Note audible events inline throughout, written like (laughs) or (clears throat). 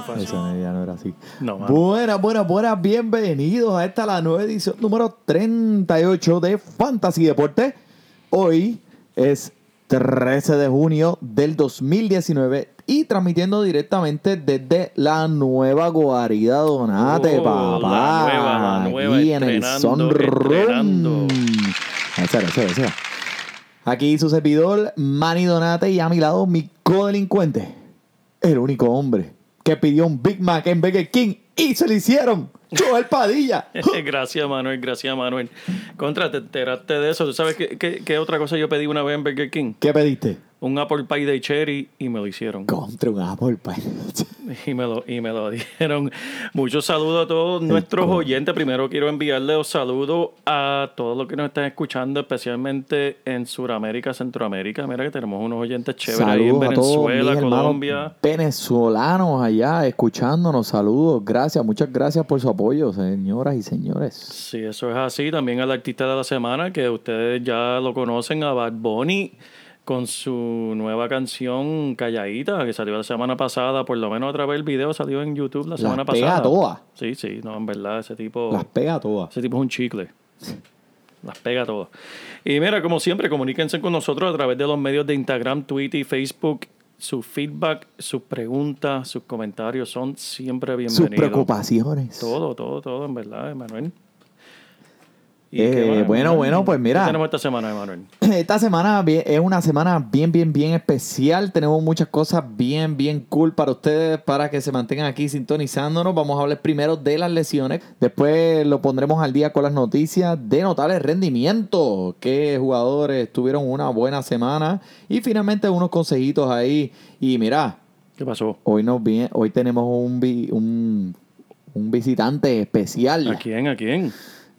No fue dañó. así. Eso ya no era así. No, buenas, buenas, buenas. Bienvenidos a esta la nueva edición número 38 de Fantasy Deporte. Hoy es 13 de junio del 2019 y transmitiendo directamente desde la nueva guarida Donate, Oh, papá. la nueva, la nueva, Aquí en el Sunroom. Aquí su servidor, Manny Donate, y a mi lado, mi codelincuente, el único hombre que pidió un Big Mac en Burger King y se lo hicieron. Joel (laughs) Padilla. gracias, Manuel, gracias, Manuel. Contra, te enteraste de eso. ¿Tú sabes qué, qué- qué otra cosa yo pedí una vez en Burger King? ¿Qué pediste? Un apple pie de cherry y me lo hicieron. Contra un Apple Pie. Y me lo, y me lo dieron. Muchos saludos a todos nuestros oyentes. Primero quiero enviarle los saludos a todos los que nos están escuchando, especialmente en Sudamérica, Centroamérica. Mira que tenemos unos oyentes chéveres ahí en Saludos a todos mis Venezuela, Colombia. venezolanos allá escuchándonos. Saludos. Gracias, muchas gracias por su apoyo, señoras y señores. Sí, eso es así. También al artista de la semana, que ustedes ya lo conocen, a Bad Bunny, con su nueva canción Calladita, que salió la semana pasada. Por lo menos a través del video salió en YouTube la semana pega pasada. todas. Sí, sí, no, en verdad, ese tipo. Las pega todas. Ese tipo es un chicle. Las pega todas. Y mira, como siempre, comuníquense con nosotros a través de los medios de Instagram, Twitter y Facebook. Su feedback, sus preguntas, sus comentarios son siempre Sus bienvenidos. preocupaciones. Todo, todo, todo, en verdad, Emanuel. ¿Y Eh, qué bueno, bueno, pues mira. ¿Qué tenemos esta semana, Emanuel? (clears throat) Esta semana es una semana bien, bien, bien especial. Tenemos muchas cosas bien, bien cool para ustedes, para que se mantengan aquí sintonizándonos. Vamos a hablar primero de las lesiones. Después lo pondremos al día con las noticias de notable rendimiento. Que jugadores tuvieron una buena semana. Y finalmente unos consejitos ahí. Y mira, ¿Qué pasó? hoy, nos viene, hoy tenemos un, vi- un, un visitante especial. ¿A quién? ¿A quién?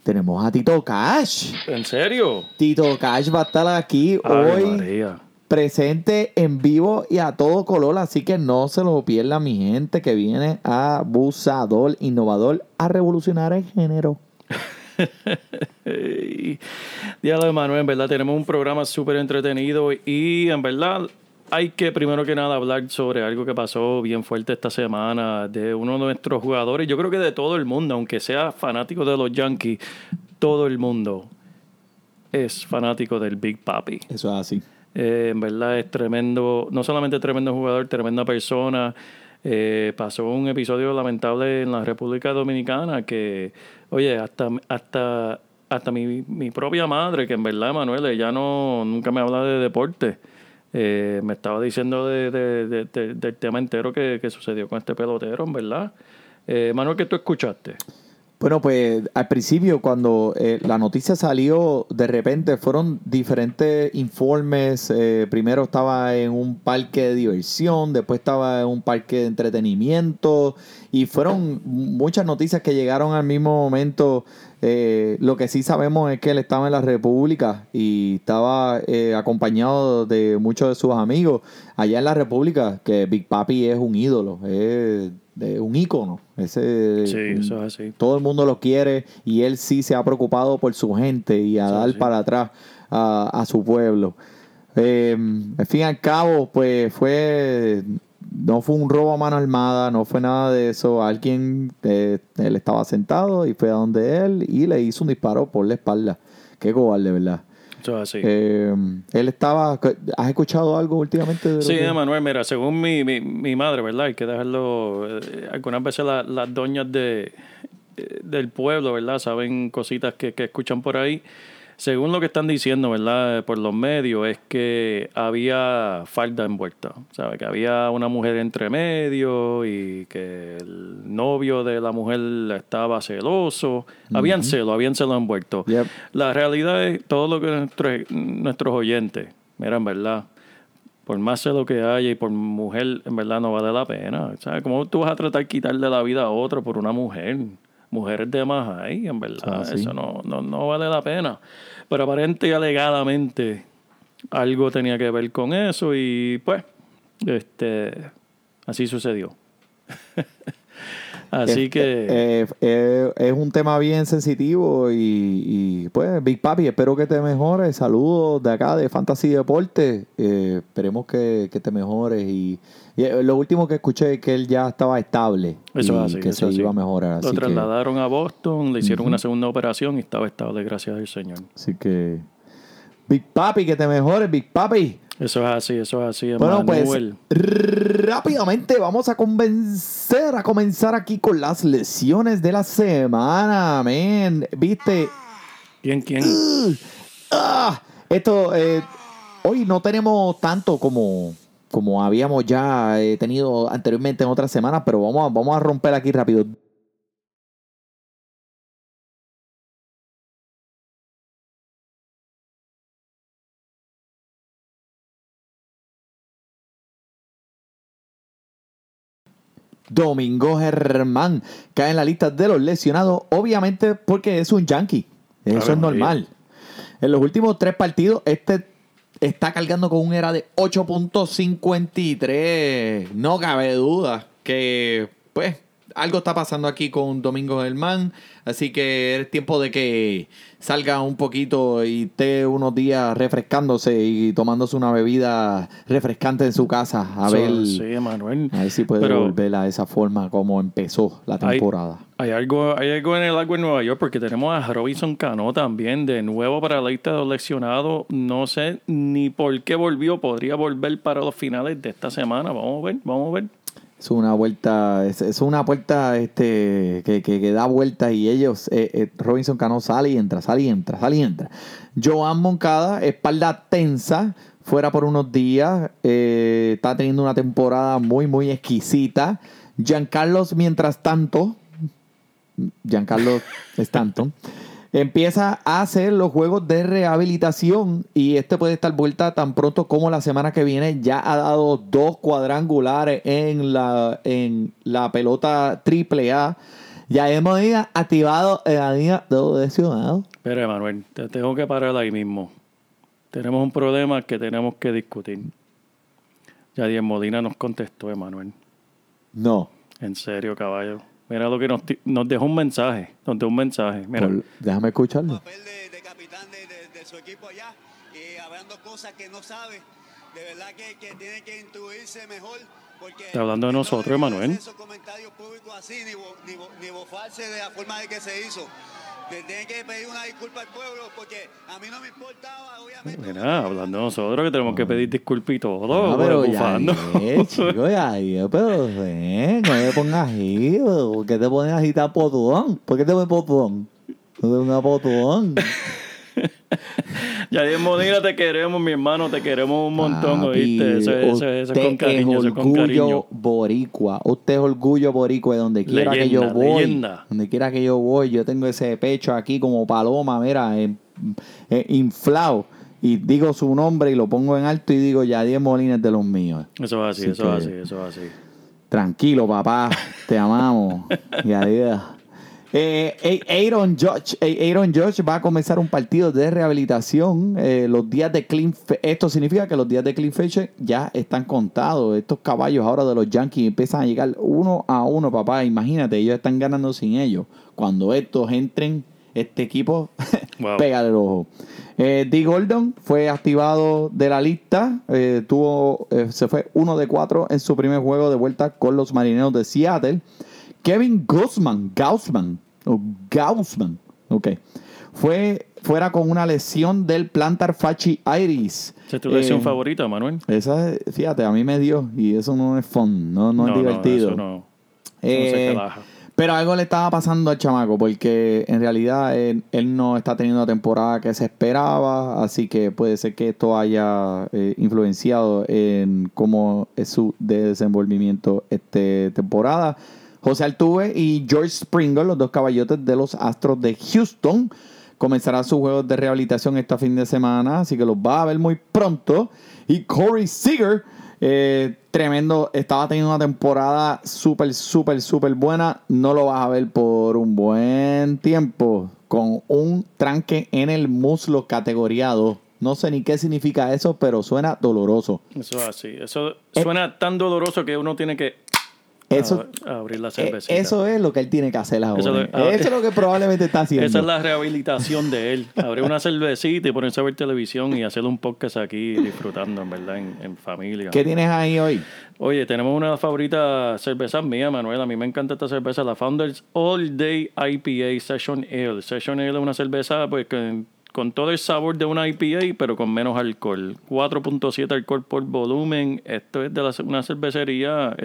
Tenemos a Tito Cash. ¿En serio? Tito Cash va a estar aquí Ave hoy María. presente en vivo y a todo color, así que no se lo pierda mi gente que viene abusador, innovador, a revolucionar el género. (laughs) Diablo de Manuel, en verdad tenemos un programa súper entretenido y en verdad hay que primero que nada hablar sobre algo que pasó bien fuerte esta semana de uno de nuestros jugadores, yo creo que de todo el mundo, aunque sea fanático de los Yankees, todo el mundo es fanático del Big Papi. Eso es así. Eh, en verdad es tremendo, no solamente tremendo jugador, tremenda persona. Eh, pasó un episodio lamentable en la República Dominicana que, oye, hasta, hasta, hasta mi, mi propia madre, que en verdad, Manuel, ella no, nunca me habla de deporte, eh, me estaba diciendo de, de- de- de- del tema entero que, que sucedió con este pelotero, en verdad. Eh, Manuel, ¿qué tú escuchaste? Bueno, pues al principio cuando eh, la noticia salió, de repente fueron diferentes informes. eh, primero estaba en un parque de diversión, después estaba en un parque de entretenimiento y fueron muchas noticias que llegaron al mismo momento. Eh, lo que sí sabemos es que él estaba en la República y estaba eh, acompañado de muchos de sus amigos allá en la República, que Big Papi es un ídolo, es, es un ícono. Ese, Sí, eso es así. todo el mundo lo quiere y él sí se ha preocupado por su gente y a Sí, dar para atrás a, a su pueblo. Eh, al fin y al cabo, pues fue. No fue un robo a mano armada, no fue nada de eso. Alguien, eh, él estaba sentado y fue a donde él y le hizo un disparo por la espalda. Qué cobarde, ¿verdad? Eso es así. Eh, él estaba. ¿Has escuchado algo últimamente de Sí, que- Emanuel, mira, según mi, mi, mi madre, ¿verdad? Hay que dejarlo. eh, algunas veces la- las doñas de, eh, del pueblo, ¿verdad? Saben cositas que, que escuchan por ahí. Según lo que están diciendo, ¿verdad? Por los medios, es que había falda envuelta. ¿Sabe? Que había una mujer entre medio y que el novio de la mujer estaba celoso. Habían celo, habían celo envuelto. Yep. La realidad es todo lo que nuestros, nuestros oyentes, miran, ¿verdad? Por más celo que haya y por mujer, en verdad no vale la pena. ¿Sabes? ¿Cómo tú vas a tratar de quitarle la vida a otro por una mujer? Mujeres de más hay, en verdad. Ah, sí. Eso no, no, no vale la pena. Pero aparente y alegadamente algo tenía que ver con eso y pues, este, así sucedió. (laughs) así Es- que... eh, eh, es un tema bien sensitivo y, y, pues Big Papi, espero que te mejores. Saludos de acá de Fantasy Deporte. Eh, esperemos que, que te mejores y, y, eh, lo último que escuché es que él ya estaba estable Eso y es así, que eso se así. iba a mejorar. Lo que, trasladaron a Boston, le hicieron una segunda operación y estaba estable, gracias al Señor. así que Big Papi, que te mejores, Big Papi. Eso es así, eso es así, Bueno, pues rápidamente vamos a convencer a comenzar aquí con las lesiones de la semana, men. ¿Viste? ¿Quién, quién? Ah, esto, eh, hoy no tenemos tanto como, como habíamos ya eh, tenido anteriormente en otras semanas, pero vamos a, vamos a romper aquí rápido. Domingo Germán cae en la lista de los lesionados, obviamente porque es un yankee. Eso es normal. En los últimos tres partidos, este está cargando con un era de 8.53. No cabe duda que, pues, algo está pasando aquí con Domingo Germán. Así que es tiempo de que salga un poquito y esté unos días refrescándose y tomándose una bebida refrescante en su casa. A Eso- ver, Sí, Emanuel. a ver si puede Pero- volver a esa forma como empezó la Hay- temporada. Hay algo, hay algo en el agua en Nueva York porque tenemos a Robinson Cano también de nuevo para la lista de los lesionados. No sé ni por qué volvió. Podría volver para los finales de esta semana. Vamos a ver, vamos a ver. Es una vuelta, es, es una puerta este, que, que- que da vueltas y ellos, eh, eh, Robinson Cano sale y entra, sale y entra, sale y entra. Joan Moncada, espalda tensa, fuera por unos días, eh, está teniendo una temporada muy, muy exquisita. Giancarlos, mientras tanto, Giancarlo Stanton, empieza a hacer los juegos de rehabilitación y este puede estar vuelta tan pronto como la semana que viene. Ya ha dado dos cuadrangulares en la, en la pelota triple A. Ya hemos activado la línea de lesionados. Pero Emanuel, te tengo que parar ahí mismo. Tenemos un problema que tenemos que discutir. Yadier Molina nos contestó, Emanuel. No. En serio, caballo. Mira lo que nos, nos dejó un mensaje. Nos dejó un mensaje. Mira. Por- déjame escucharlo. papel de, de capitán de, de- de su equipo allá y hablando cosas que no sabe. De verdad que, que tiene que intuirse mejor. Está hablando de no nosotros, Emanuel. Esos comentarios públicos así, ni, bo- ni, bo- ni bofarse de la forma de que se hizo. Le tiene que pedir una disculpa al pueblo porque a mí no me importaba, obviamente. Mira, hablando de nosotros que tenemos que pedir disculpas y todo. Ah, pero ya, eh, chico, ya, ya, pero ven, no te pongas así, ¿por qué te pones así tan potón? ¿Por qué te pones potón? No te pongas potón. (laughs) Yadier Molina, te queremos, mi hermano. Te queremos un montón, Papi, ¿oíste? Eso, es- eso, es- eso es usted con cariño, eso es con orgullo cariño. boricua. Usted es orgullo boricua. de Donde quiera que yo voy. leyenda. Donde quiera que yo voy. Yo tengo ese pecho aquí como paloma, mira, eh, eh, inflado. Y digo su nombre y lo pongo en alto y digo, Yadier Molina es de los míos. Eso es así, Así eso es así, eso es así. Tranquilo, papá. Te amamos. (laughs) Yadier. Eh, Aaron Judge, eh, Aaron Judge va a comenzar un partido de rehabilitación. Eh, los días de clean fe- esto significa que los días de clean fecha ya están contados. Estos caballos ahora de los Yankees empiezan a llegar uno a uno, papá. Imagínate, ellos están ganando sin ellos. Cuando estos entren, este equipo (laughs) Wow. pega el ojo. Eh, D. Gordon fue activado de la lista. eh, tuvo, eh, se fue uno de cuatro en su primer juego de vuelta con los marineros de Seattle. Kevin Gaussman, Gaussman, o Gaussman, ok, fue fuera con una lesión del plantar fasci iris. ¿Esa es tu lesión Eh, favorita, Manuel? Esa, fíjate, a mí me dio y eso no es fun, no, no, es divertido. eso no, no Eh, se relaja. Pero algo le estaba pasando al chamaco, porque en realidad él, él no está teniendo la temporada que se esperaba, así que puede ser que esto haya eh, influenciado en cómo es su desenvolvimiento esta temporada. José Altuve y George Springer, los dos caballotes de los Astros de Houston, comenzarán sus juegos de rehabilitación este fin de semana, así que los va a ver muy pronto. Y Corey Seager, eh, tremendo, estaba teniendo una temporada súper, súper, súper buena. No lo vas a ver por un buen tiempo, con un tranque en el muslo categoría 2. No sé ni qué significa eso, pero suena doloroso. Eso es así. Eso suena tan doloroso que uno tiene que Eso, a- abrir la eh, cervecita. eso es lo que él tiene que hacer ahora. Eso Eso, es- lo que (laughs) probablemente está haciendo. Esa es la rehabilitación de él. Abrir una cervecita y ponerse a ver televisión y hacer un podcast aquí disfrutando, en verdad, en, en familia. ¿Qué tienes ahí hoy? Oye, tenemos una favorita cerveza mía, Manuel. A mí me encanta esta cerveza, la Founders All Day IPA Session Ale. Session Ale es una cerveza pues, que- con todo el sabor de una IPA, pero con menos alcohol. 4.7 alcohol por volumen. Esto es de la- una cervecería.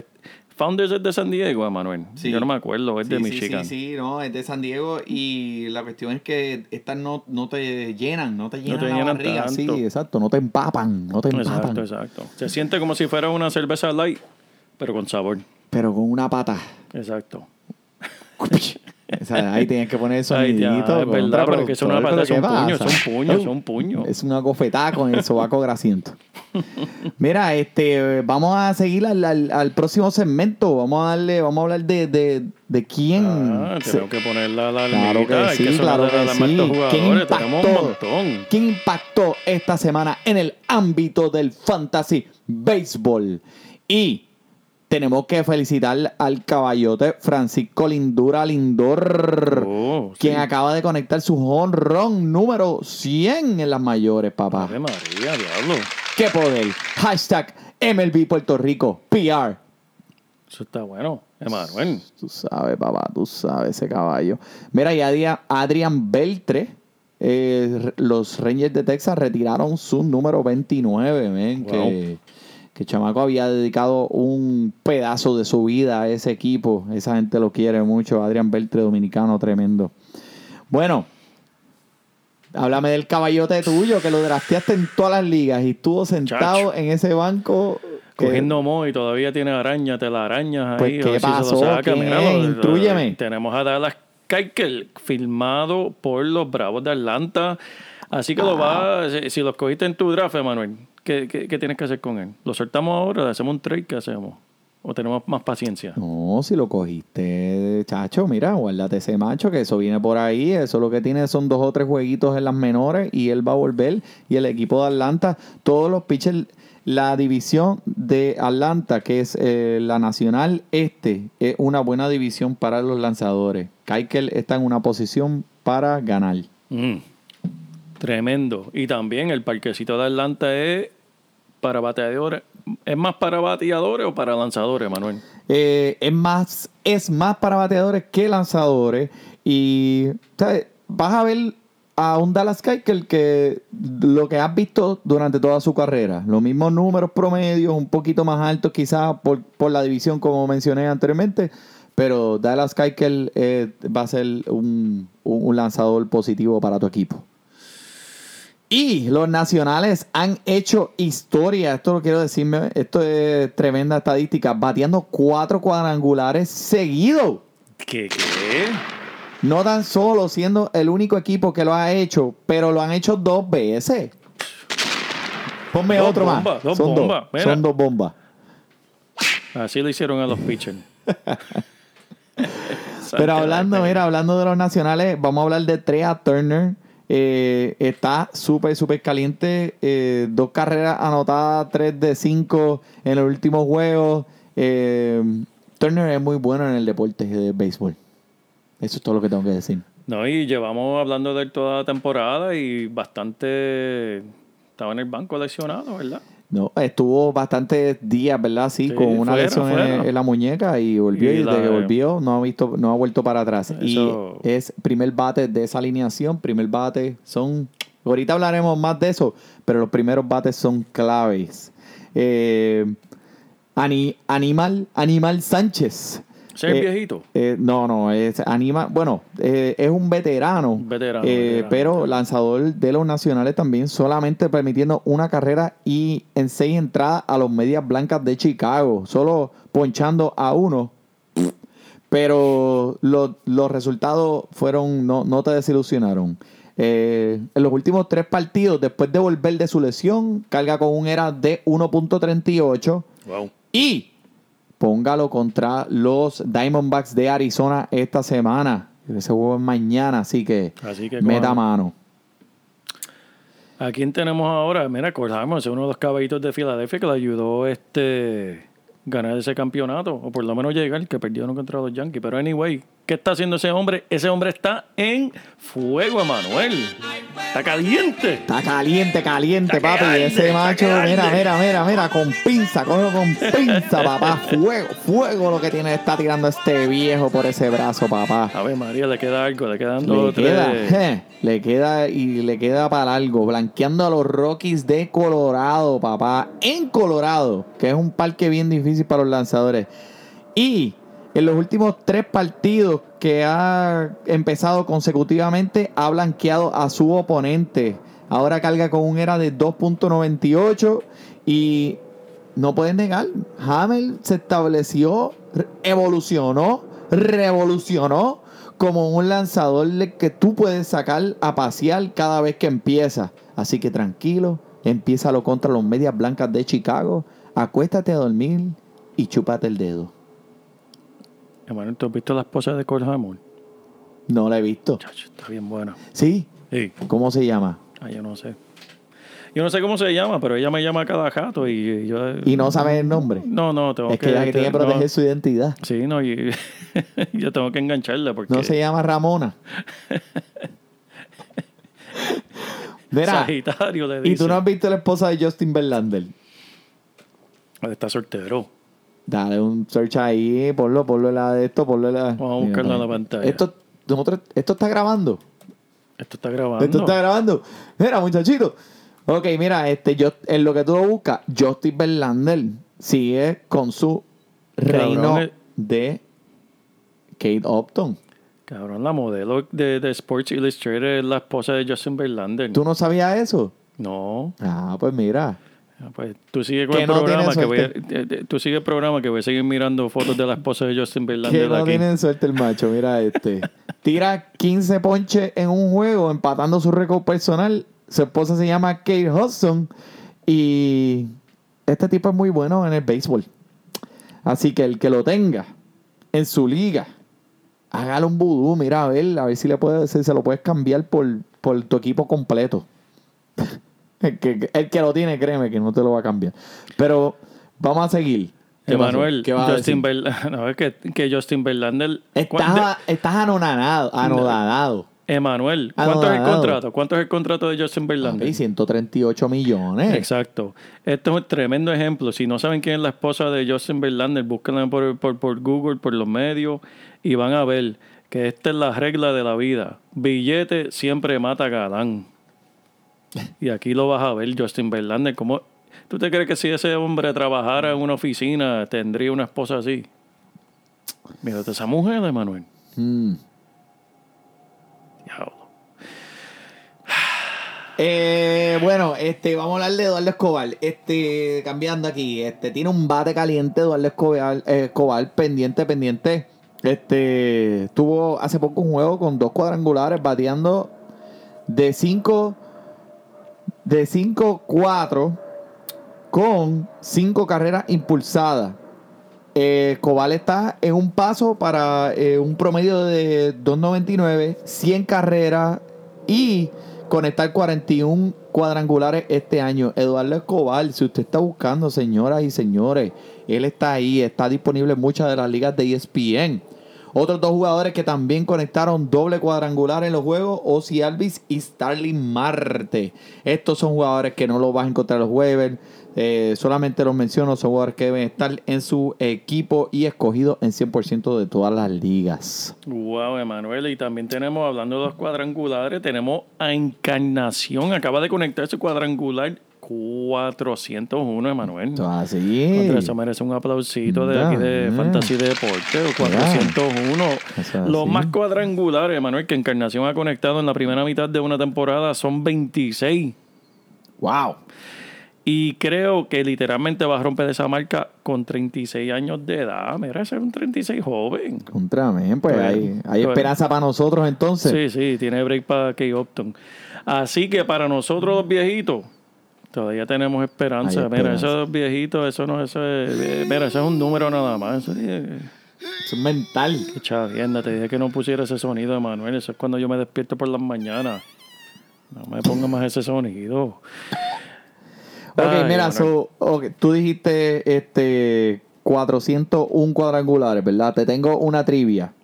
Founders es de San Diego, Manuel. Sí. Yo no me acuerdo, es de Michigan. Sí, sí, no, es de San Diego y la cuestión es que estas no, no te llenan, no te llenan, te la llenan barriga, tanto. sí, exacto, no te empapan, no te empapan, Exacto, exacto. Se siente como si fuera una cerveza light, pero con sabor. pero con una pata. Exacto. (laughs) (laughs) O sea, ahí tienes que poner (laughs) ya, sonidito. es verdad, pero que es una productor, pata, ¿pero son puños, son puños. Es una gofetada con el sobaco grasiento. (laughs) Mira, este, vamos a seguir al, al- al próximo segmento. Vamos a darle, vamos a hablar de, de, de quién. Ah, se- tenemos que poner la la Claro alarmita, que sí, sonar claro la que sí. ¿Quién un impactó? ¿Quién impactó esta semana en el ámbito del fantasy béisbol? Y tenemos que felicitar al caballote Francisco Lindura Lindor, Oh, sí. quien acaba de conectar su honrón número 100 en las mayores, papá. Ave María, diablo. ¡Qué poder! Hashtag MLB Puerto Rico, PR. Eso está bueno, Emanuel. Tú sabes, papá, tú sabes ese caballo. Mira, y Adrián Beltre, eh, los Rangers de Texas retiraron su número 29, men, Wow. que, que Chamaco había dedicado un pedazo de su vida a ese equipo. Esa gente lo quiere mucho. Adrián Beltre, dominicano, tremendo. Bueno, háblame del caballote tuyo, que lo drafteaste en todas las ligas y estuvo sentado Chacho. en ese banco. que- Cogiendo mo y todavía tiene araña, te la arañas Pues, ahí. ¿qué si pasó? lo- Intrúyeme. Tenemos a Dallas Keuchel, firmado por los Bravos de Atlanta. Así que lo va, si, si los cogiste en tu draft, Emanuel, ¿qué, qué, qué tienes que hacer con él? ¿Lo soltamos ahora? ¿Le hacemos un trade? ¿Qué hacemos? ¿O tenemos más paciencia? No, si lo cogiste, chacho, mira, guárdate ese macho, que eso viene por ahí. Eso lo que tiene son dos o tres jueguitos en las menores y él va a volver. Y el equipo de Atlanta, todos los pitchers, la división de Atlanta, que es eh, la nacional este, es una buena división para los lanzadores. Keikel está en una posición para ganar. Mm, tremendo. Y también el parquecito de Atlanta es para bateadores. ¿Es más para bateadores o para lanzadores, Manuel? Eh, es más es más para bateadores que lanzadores y ¿sabes? vas a ver a un Dallas Keuchel que lo que has visto durante toda su carrera los mismos números promedios un poquito más altos quizás por, por la división como mencioné anteriormente pero Dallas Keuchel eh, va a ser un- un lanzador positivo para tu equipo y los nacionales han hecho historia. Esto lo quiero decirme. Esto es tremenda estadística. Bateando cuatro cuadrangulares seguidos. ¿Qué? ¿Qué? No tan solo siendo el único equipo que lo ha hecho, pero lo han hecho dos veces. Ponme Dos otro más. dos Son bombas, dos. Son dos bombas. Así lo hicieron a los pitchers. (laughs) Pero hablando, mira, hablando de los nacionales, vamos a hablar de Trea Turner. Eh, está súper, súper caliente. Eh, dos carreras anotadas, tres de cinco en el último juego. Eh, Turner es muy bueno en el deporte de béisbol. Eso es todo lo que tengo que decir. No, y llevamos hablando de él toda la temporada y bastante. Estaba en el banco lesionado, ¿verdad? No, estuvo bastantes días, ¿verdad? Sí, Sí, con una fuera, lesión en, fuera. en la muñeca y volvió. Y Y, desde que volvió no ha visto, no ha vuelto para atrás. Eso- Y es primer bate de esa alineación. Primer bate son. Ahorita hablaremos más de eso, pero los primeros bates son claves. Eh, Ani- Animal, Animal Sánchez. ¿Ese es Eh, viejito? Eh, no, no, es anima, bueno, eh, es un veterano, veterano, veterano, pero veterano. lanzador de los nacionales también, solamente permitiendo una carrera y en seis entradas a los medias blancas de Chicago, solo ponchando a uno. Pero los, los resultados fueron, no, no te desilusionaron. Eh, en los últimos tres partidos, después de volver de su lesión, carga con un era de 1.38. Wow. Y póngalo contra los Diamondbacks de Arizona esta semana. Ese juego es mañana, así que, Así que meta cojan. mano. ¿A quién tenemos ahora? Mira, Cole es uno de los caballitos de Filadelfia que le ayudó este ganar ese campeonato, o por lo menos llegar, que perdieron contra los Yankees. Pero anyway, ¿qué está haciendo ese hombre? Ese hombre está en fuego, Emanuel. Está caliente. Está caliente, caliente, Está papi. Ese macho, mira, mira, mira, mira, con pinza, con pinza, papá. Fuego, fuego lo que tiene, está tirando este viejo por ese brazo, papá. A ver, María, le queda algo, le quedan dos Le tres. queda, le queda y le queda para algo, blanqueando a los Rockies de Colorado, papá, en Colorado, que es un parque bien difícil para los lanzadores. Y en los últimos tres partidos que ha empezado consecutivamente, ha blanqueado a su oponente. Ahora carga con un era de 2.98 y no pueden negar, Hamel se estableció, evolucionó, revolucionó como un lanzador que tú puedes sacar a pasear cada vez que empieza. Así que tranquilo, empiézalo contra los medias blancas de Chicago, acuéstate a dormir y chúpate el dedo. Emanuel, ¿tú has visto la esposa de Cole Hamilton? No la he visto. Chacho, está bien buena. ¿Sí? Sí. ¿Cómo se llama? Ah, yo no sé. Yo no sé cómo se llama, pero ella me llama cada jato y yo... Y no sabes el nombre. No, no, tengo Es que ella que tiene que no. proteger su identidad. Sí, no, y (laughs) yo tengo que engancharla porque... No se llama Ramona. (laughs) Mira, Sagitario le dice. y tú no has visto la esposa de Justin Verlander. Está soltero. Dale un search ahí, ponlo, ponlo la de esto, ponlo la. Vamos a buscarlo en la pantalla. Esto, nosotros, esto está grabando. Esto está grabando. Esto está grabando. Mira, muchachito. Ok, mira, este, yo, en lo que tú lo buscas, Justin Verlander sigue con su reino eh. de Kate Upton. Cabrón, la modelo de, de Sports Illustrated es la esposa de Justin Verlander. ¿Tú no sabías eso? No. Ah, pues mira. Ah, Pues tú sigue con Que el no programa que voy a, eh, eh, tú sigue el programa que voy a seguir mirando fotos de la esposa de Justin Que Verlander no aquí. tienen suerte el macho, mira este. (laughs) Tira 15 ponches en un juego, empatando su récord personal. Su esposa se llama Kate Hudson. Y este tipo es muy bueno en el béisbol. Así que el que lo tenga en su liga, hágale un vudú, mira a ver, a ver si le puede, si se lo puedes cambiar por, por tu equipo completo. El, que, el que lo tiene, créeme que no te lo va a cambiar. Pero vamos a seguir. Emanuel, ¿Qué vas a Justin? Verlander, (laughs) no, es que, que Justin Verlander... ¿cuán- Estás, estás anonadado, anodadado. de- Emanuel, ¿cuánto es el contrato? ¿Cuánto es el contrato de Justin Verlander? Papi, 138 millones. Exacto. Esto es un tremendo ejemplo. Si no saben quién es la esposa de Justin Verlander, búsquenla por, por, por Google, por los medios, y van a ver que esta es la regla de la vida. Billete siempre mata galán. Y aquí lo vas a ver, Justin Verlander. ¿Cómo, ¿Tú te crees que si ese hombre trabajara en una oficina, tendría una esposa así? Mírate esa mujer, Emanuel. Mm. Diablo. Eh, bueno, este, vamos a hablar de Eduardo Escobar. Este, cambiando aquí, este, tiene un bate caliente Eduardo Escobar, eh, Escobar pendiente, pendiente. Este, tuvo hace poco un juego con dos cuadrangulares, bateando de 5 de 5-4 con cinco carreras impulsadas. Eh, Escobar está en un paso para eh, un promedio de 2.99, 100 carreras y conectar 41 cuadrangulares este año. Eduardo Escobar, si usted está buscando, señoras y señores, él está ahí, está disponible en muchas de las ligas de ESPN. Otros dos jugadores que también conectaron doble cuadrangular en los juegos, Ozzy Alvis y Starling Marte. Estos son jugadores que no los vas a encontrar los jueves. Eh, solamente los menciono, son jugadores que deben estar en su equipo y escogidos en 100% de todas las ligas. Wow, Emanuel. Y también tenemos, hablando de los cuadrangulares, tenemos a Encarnación. Acaba de conectar su cuadrangular 401, Emanuel. Así. Contra eso merece un aplausito de aquí de. Fantasy Deporte, o 401. Eso es Los así. más cuadrangulares, Manuel, que Encarnación ha conectado en la primera mitad de una temporada son 26. Wow. Y creo que literalmente va a romper esa marca con 36 años de edad. Mira, ese es un 36 joven. Contra pues Bueno, hay, hay bueno. esperanza para nosotros entonces. Sí, sí, tiene break para Key Upton. Así que para nosotros los viejitos, todavía tenemos esperanza. Hay Mira, esperanza. esos viejitos, eso no eso es, eh, mira, eso es un número nada más. Eso es, Eso es mental. qué chavienda, te dije que no pusiera ese sonido, Manuel. Eso es cuando yo me despierto por las mañanas. No me ponga más ese sonido. Ok, Ay, mira, so, tú dijiste este 401 cuadrangulares, ¿verdad? Te tengo una trivia.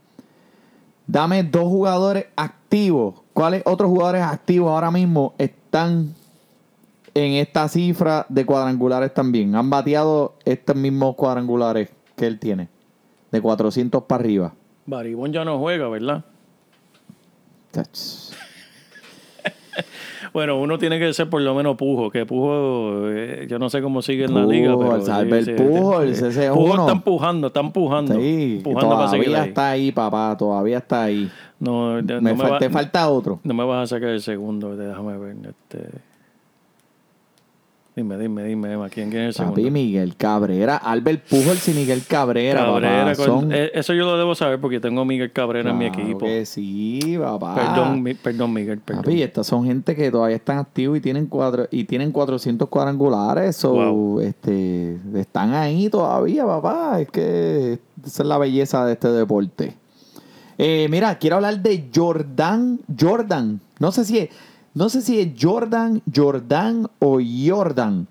Dame dos jugadores activos. ¿Cuáles otros jugadores activos ahora mismo están en esta cifra de cuadrangulares también? Han bateado estos mismos cuadrangulares que él tiene. De 400 para arriba. Baribón ya no juega, ¿verdad? (laughs) Bueno, uno tiene que ser por lo menos Pujo, que Pujo, eh, yo no sé cómo sigue en la liga, pero... Albert ese es Pujo está empujando, está empujando. Sí, empujando para seguir todavía ahí. está ahí, papá. Todavía está ahí. No, Me no me fal- va- te falta otro. No me vas a sacar el segundo, déjame ver. Este... Dime, dime, dime, Emma, ¿quién, quién es el Papi segundo? Miguel Cabrera, Albert Pujols y Miguel Cabrera, Cabrera, papá. con- Son- eh, eso yo lo debo saber porque tengo a Miguel Cabrera en mi Claro equipo. que sí, papá. Perdón, mi- perdón, Miguel, perdón. Papi, estas son gente que todavía están activos y tienen cuatro y tienen 400 cuadrangulares. Wow. este, están ahí todavía, papá. Es que esa es la belleza de este deporte. Eh, mira, quiero hablar de Jordan. Jordan. No sé si es, no sé si es Jordan, Jordan o Jordan.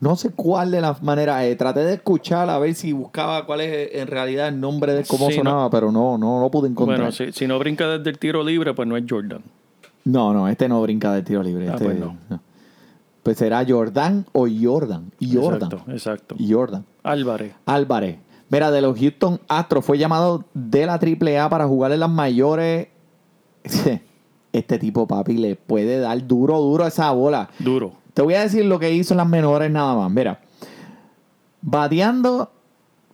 No sé cuál de las maneras. eh, traté de escuchar a ver si buscaba cuál es en realidad el nombre de cómo Sí, no. sonaba, pero no, no lo pude encontrar. bueno, si, si no brinca desde el tiro libre, pues no es Jordan. No, no, este no brinca de tiro libre. Ah, este, pues no. Pues será Jordan o Jordan. Jordan. Exacto, exacto. Jordan. Álvarez. Álvarez. Mira, de los Houston Astros fue llamado de la AAA para jugar en las mayores. (laughs) Este tipo, papi, le puede dar duro, duro a esa bola. Duro. Te voy a decir lo que hizo en las menores nada más. Mira, bateando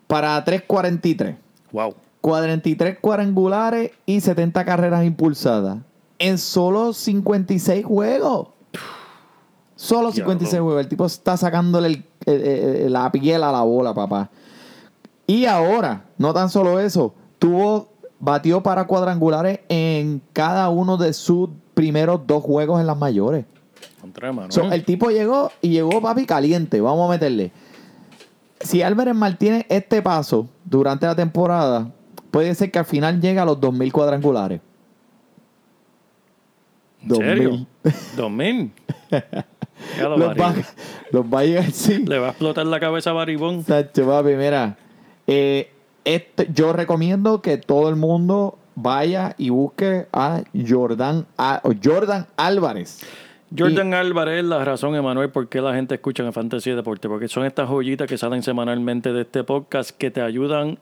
para 343. Wow. 43 cuadrangulares y 70 carreras impulsadas. En solo 56 juegos. Solo 56 Diablo. juegos. El tipo está sacándole el- el- el- la piel a la bola, papá. Y ahora, no tan solo eso, tuvo, batió para cuadrangulares en cada uno de sus primeros dos juegos en las mayores. So, el tipo llegó y llegó, papi, caliente. Vamos a meterle. Si Álvarez Martínez este paso durante la temporada, puede ser que al final llegue a los 2.000 cuadrangulares. ¿En serio? 2000. 2000. (laughs) (laughs) Ya lo Los va, Baribón. los va a llegar, sí. Le va a explotar la cabeza a Baribón. Sacho, papi, mira. eh, este, yo recomiendo que todo el mundo vaya y busque a Jordan, a, Jordan Álvarez. Jordan Álvarez es la razón, Emanuel, por qué la gente escucha en Fantasy Deporte. Porque son estas joyitas que salen semanalmente de este podcast que te ayudan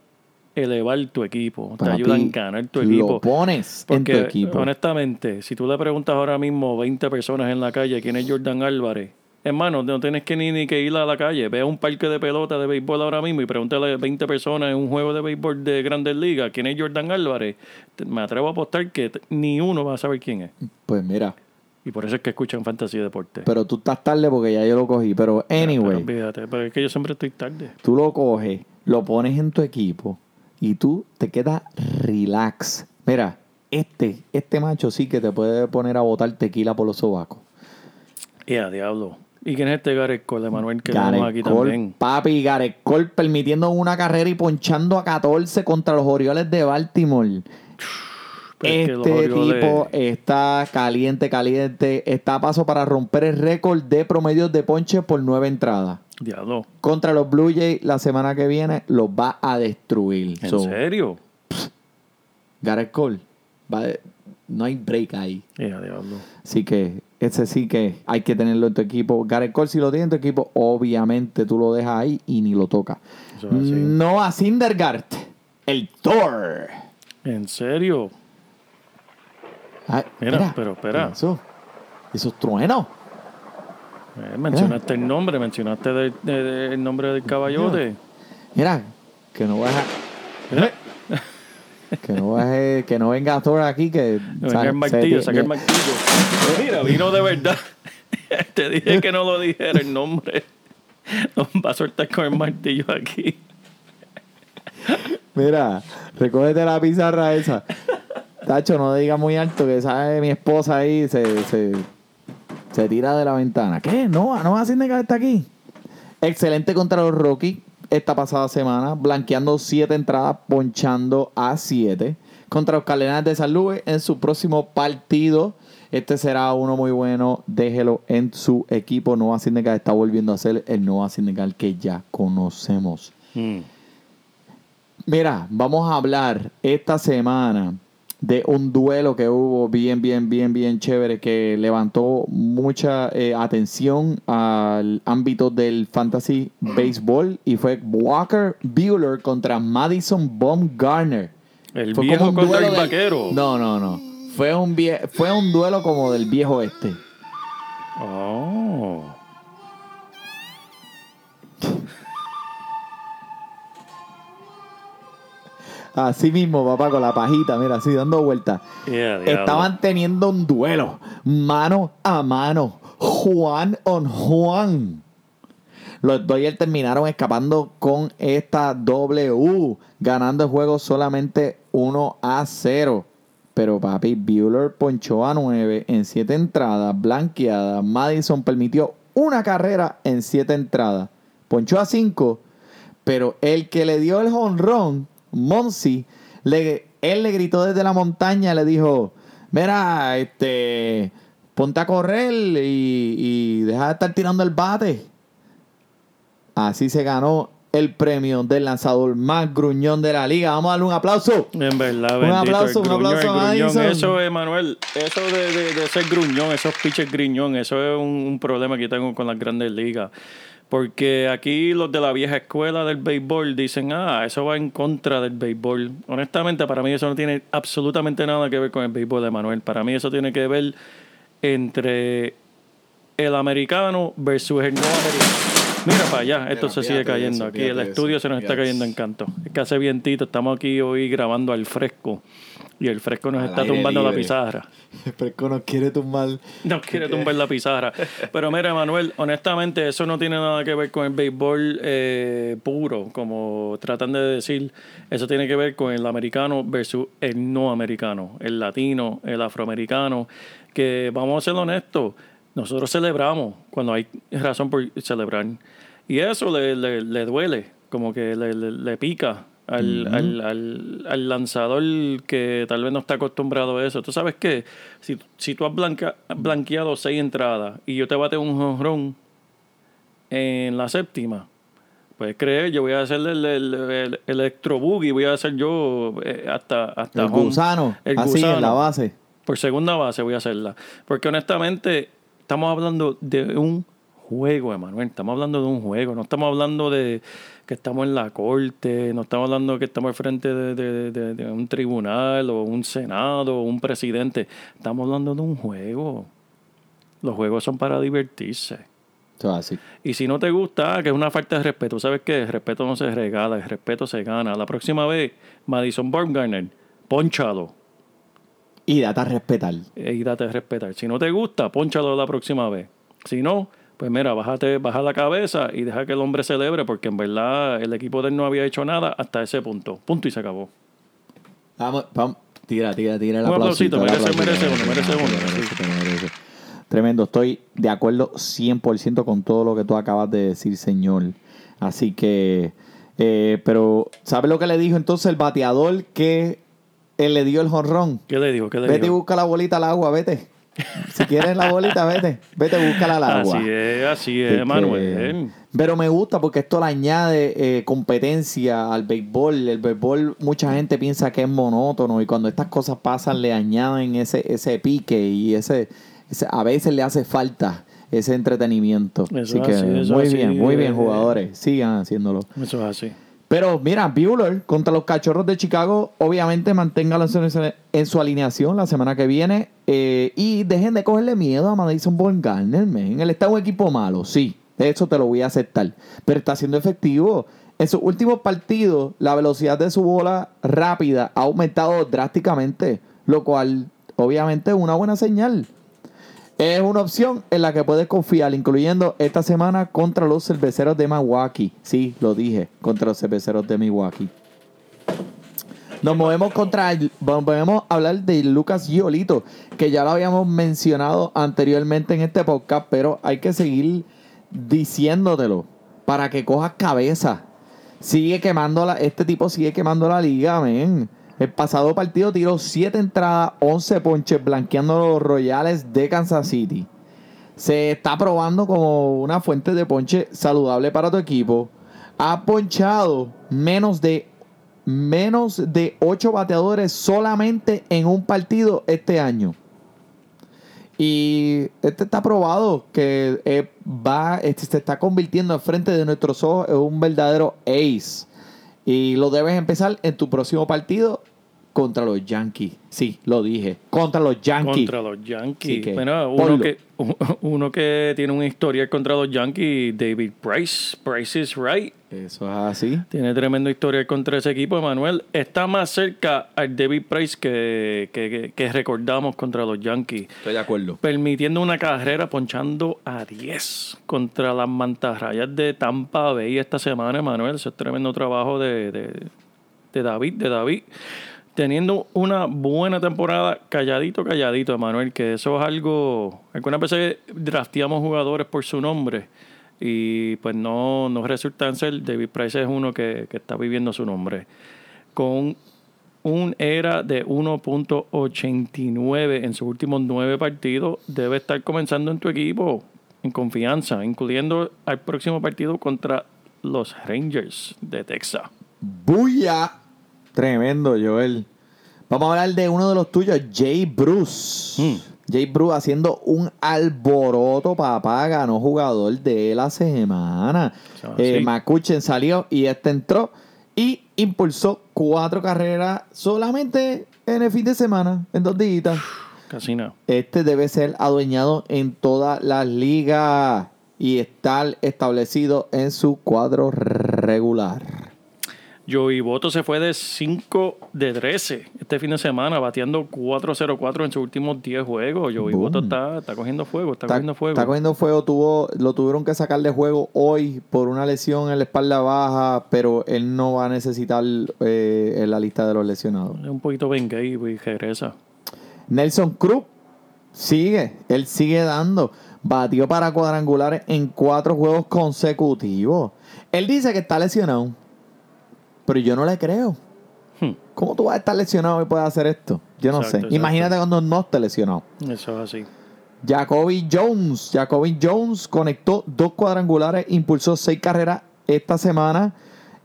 a elevar tu equipo. te ayudan a ganar tu Lo equipo. pones en tu equipo. honestamente, si tú le preguntas ahora mismo a 20 personas en la calle quién es Jordan Álvarez, hermano, no tienes que ni, ni que ir a la calle. Ve a un parque de pelota de béisbol ahora mismo y pregúntale a 20 personas en un juego de béisbol de Grandes Ligas quién es Jordan Álvarez. Me atrevo a apostar que ni uno va a saber quién es. Pues mira. Y por eso es que escuchan Fantasy Deporte. Pero tú estás tarde porque ya yo lo cogí. Pero anyway, Pero olvídate, pero es que yo siempre estoy tarde. tú lo coges, lo pones en tu equipo y tú te quedas relax. Mira, este, este macho sí que te puede poner a botar tequila por los sobacos. Y a diablo. ¿Y quién es este Gareth Cole, Manuel, que Gareth tenemos aquí Cole, también? Papi, Gareth Cole permitiendo una carrera y ponchando a 14 contra los Orioles de Baltimore. (sighs) Pero es que los Este tipo está caliente, caliente. Está a paso para romper el récord de promedios de ponche por nueve entradas. Diablo. Contra los Blue Jays la semana que viene los va a destruir. ¿En So, serio? Gareth Cole, va de- no hay break ahí. A diablo. Así que ese sí que hay que tenerlo en tu equipo. Gareth Cole, si lo tienes en tu equipo, obviamente tú lo dejas ahí y ni lo tocas. Así. Noah Syndergaard, el Thor. ¿En serio? Mira, pero espera. Eso, esos truenos. Eh, mencionaste el nombre, mencionaste de- de- de- el nombre del caballote. Mira, que no vas a... Mira, (laughs) Que no, baje- que no venga Thor aquí que... saca el martillo, saca el martillo. Mira, vino de verdad. (laughs) Te dije que no lo dijera el nombre. Nos va a soltar con el martillo aquí. Mira, recógete la pizarra esa. Tacho, no diga muy alto que sabe mi esposa ahí se, se, se tira de la ventana. ¿Qué? No, no va a que está aquí. Excelente contra los Rockies esta pasada semana, blanqueando siete entradas, ponchando a siete. Contra los Cardenales de San Luis en su próximo partido. Este será uno muy bueno. Déjelo en su equipo. Nova Syndical está volviendo a ser el Nova Syndical que ya conocemos. Mm. Mira, vamos a hablar esta semana de un duelo que hubo bien, bien, bien, bien chévere que levantó mucha eh, atención al ámbito del fantasy baseball y fue Walker Bueller contra Madison Baumgartner. El Fue viejo contra el del- vaquero. No, no, no. Fue un, vie- fue un duelo como del viejo este. Oh. Así mismo, papá, con la pajita, mira, así dando vueltas. Yeah. Estaban teniendo un duelo mano a mano, Juan on Juan. Los Dodgers terminaron escapando con esta W, ganando el juego solamente 1 a 0. Pero papi, Bueller ponchó a 9 en 7 entradas, blanqueadas. Madison permitió una carrera en 7 entradas. Ponchó a 5, pero el que le dio el jonrón, Monsi, le, él le gritó desde la montaña, le dijo, mira, este, ponte a correr y, y deja de estar tirando el bate. Así se ganó el premio del lanzador más gruñón de la liga. Vamos a darle un aplauso. En verdad, Un aplauso, un gruñón, aplauso a. Madison. Eso, Emanuel, eso de, de, de ser gruñón, esos pitches gruñón, eso es un, un problema que tengo con las grandes ligas. Porque aquí los de la vieja escuela del béisbol dicen, ah, eso va en contra del béisbol. Honestamente, para mí eso no tiene absolutamente nada que ver con el béisbol de Manuel. Para mí eso tiene que ver entre el americano versus el no americano. Mira para allá, esto se sigue cayendo eso, aquí. El estudio eso. se nos está cayendo en canto. Es que hace vientito, estamos aquí hoy grabando al fresco. Y el fresco nos Al está tumbando la pizarra. (laughs) Fresco nos quiere tumbar. No quiere tumbar la pizarra. Pero mira, Manuel, honestamente, eso no tiene nada que ver con el béisbol eh, puro, como tratan de decir. Eso tiene que ver con el americano versus el no americano, el latino, el afroamericano. Que vamos a ser honestos, nosotros celebramos cuando hay razón por celebrar. Y eso le, le- le duele, como que le- le pica al, al, al- al lanzador que tal vez no está acostumbrado a eso. Tú sabes que si, si tú has blanca- blanqueado seis entradas y yo te bate un jonrón en la séptima, puedes creer, yo voy a hacer el, el, el electro boogie, voy a hacer yo eh, hasta, hasta El home. gusano, El así en la base. Por segunda base voy a hacerla. Porque honestamente, estamos hablando de un juego, Emanuel. Estamos hablando de un juego. No estamos hablando de que estamos en la corte. No estamos hablando que estamos al frente de, de- de- de un tribunal o un senado o un presidente. Estamos hablando de un juego. Los juegos son para divertirse. Así. Y si no te gusta, que es una falta de respeto, ¿sabes qué? El respeto no se regala, el respeto se gana. La próxima vez, Madison Baumgartner, ponchalo Y date a respetar. y date a respetar. Si no te gusta, ponchalo la próxima vez. Si no, pues mira, bájate, baja la cabeza y deja que el hombre celebre, porque en verdad el equipo de él no había hecho nada hasta ese punto. Punto y se acabó. Vamos, vamos. Tira, tira, tira el Un aplausito. merece- merece uno, merece uno. Merece. Tremendo, estoy de acuerdo 100% con todo lo que tú acabas de decir, señor. Así que, eh, pero, ¿sabes lo que le dijo entonces el bateador que él le dio el jonrón? ¿Qué le le Vete y busca la bolita al agua, vete. Si quieres la bolita, vete. Vete, búscala al agua. Así es, así es, que- Manuel. Pero me gusta porque esto le añade eh, competencia al béisbol. El béisbol, mucha gente piensa que es monótono y cuando estas cosas pasan le añaden ese, ese pique y ese, ese- a veces le hace falta ese entretenimiento. Eso así es que así, muy bien, así, muy bien jugadores. Sigan haciéndolo. Eso es así. Pero mira, Bueller contra los cachorros de Chicago, obviamente manténgalo en su, en su alineación la semana que viene. eh, y dejen de cogerle miedo a Madison Bumgarner, man. Él está un equipo malo, sí. Eso te lo voy a aceptar. Pero está siendo efectivo. En sus últimos partidos, la velocidad de su bola rápida ha aumentado drásticamente. Lo cual, obviamente, es una buena señal. Es una opción en la que puedes confiar, incluyendo esta semana contra los cerveceros de Milwaukee. Sí, lo dije, contra los cerveceros de Milwaukee. Nos movemos contra, volvemos a hablar de Lucas Giolito, que ya lo habíamos mencionado anteriormente en este podcast, pero hay que seguir diciéndotelo para que cojas cabeza. Sigue quemando la, este tipo sigue quemando la liga, men. El pasado partido tiró 7 entradas, 11 ponches, blanqueando los Royales de Kansas City. Se está probando como una fuente de ponche saludable para tu equipo. Ha ponchado menos de menos de 8 bateadores solamente en un partido este año. Y este está probado que eh, va, este, se está convirtiendo al frente de nuestros ojos en un verdadero ace. Y lo debes empezar en tu próximo partido contra los Yankees. Sí, lo dije. Contra los Yankees. Contra los Yankees. Que Bueno, uno que, (laughs) uno que tiene una historia contra los Yankees, David Price. Price is right. Eso es así. Tiene tremenda historia contra ese equipo, Emanuel. Está más cerca al David Price que, que, que- que recordamos contra los Yankees. Estoy de acuerdo. Permitiendo una carrera ponchando a 10 contra las mantarrayas de Tampa Bay esta semana, Emanuel. Eso es tremendo trabajo de, de, de David, de David. Teniendo una buena temporada, calladito, calladito, Emanuel, que eso es algo. Algunas veces drafteamos jugadores por su nombre y pues no, no resultan ser. David Price es uno que, que está viviendo su nombre. Con un era de 1.89 en sus últimos nueve partidos, debe estar comenzando en tu equipo en confianza, incluyendo al próximo partido contra los Rangers de Texas. ¡Buya! Tremendo, Joel. Vamos a hablar de uno de los tuyos, Jay Bruce. Mm. Jay Bruce haciendo un alboroto, papá. Ganó jugador de la semana. Ah, Eh, sí. Salió y este entró y impulsó cuatro carreras solamente en el fin de semana, en dos días. Casi nada. Este debe ser adueñado en todas las ligas y estar establecido en su cuadro regular. Joey Boto se fue de 5 de 13 este fin de semana, bateando 4-0-4 en sus últimos 10 juegos. Joey Boom. Boto está, está cogiendo fuego, está, Está, cogiendo fuego. está cogiendo fuego. Tuvo, lo tuvieron que sacar de juego hoy por una lesión en la espalda baja, pero él no va a necesitar eh, en la lista de los lesionados. Es un poquito vengue y regresa. Nelson Cruz sigue, él sigue dando. Batió para cuadrangulares en cuatro juegos consecutivos. Él dice que está lesionado, pero yo no le creo. Hmm. ¿Cómo tú vas a estar lesionado y puedes hacer esto? Yo no Exacto, sé. exacto. Imagínate cuando no esté lesionado. Eso es así. Jacoby Jones. Jacoby Jones conectó dos cuadrangulares, impulsó seis carreras esta semana.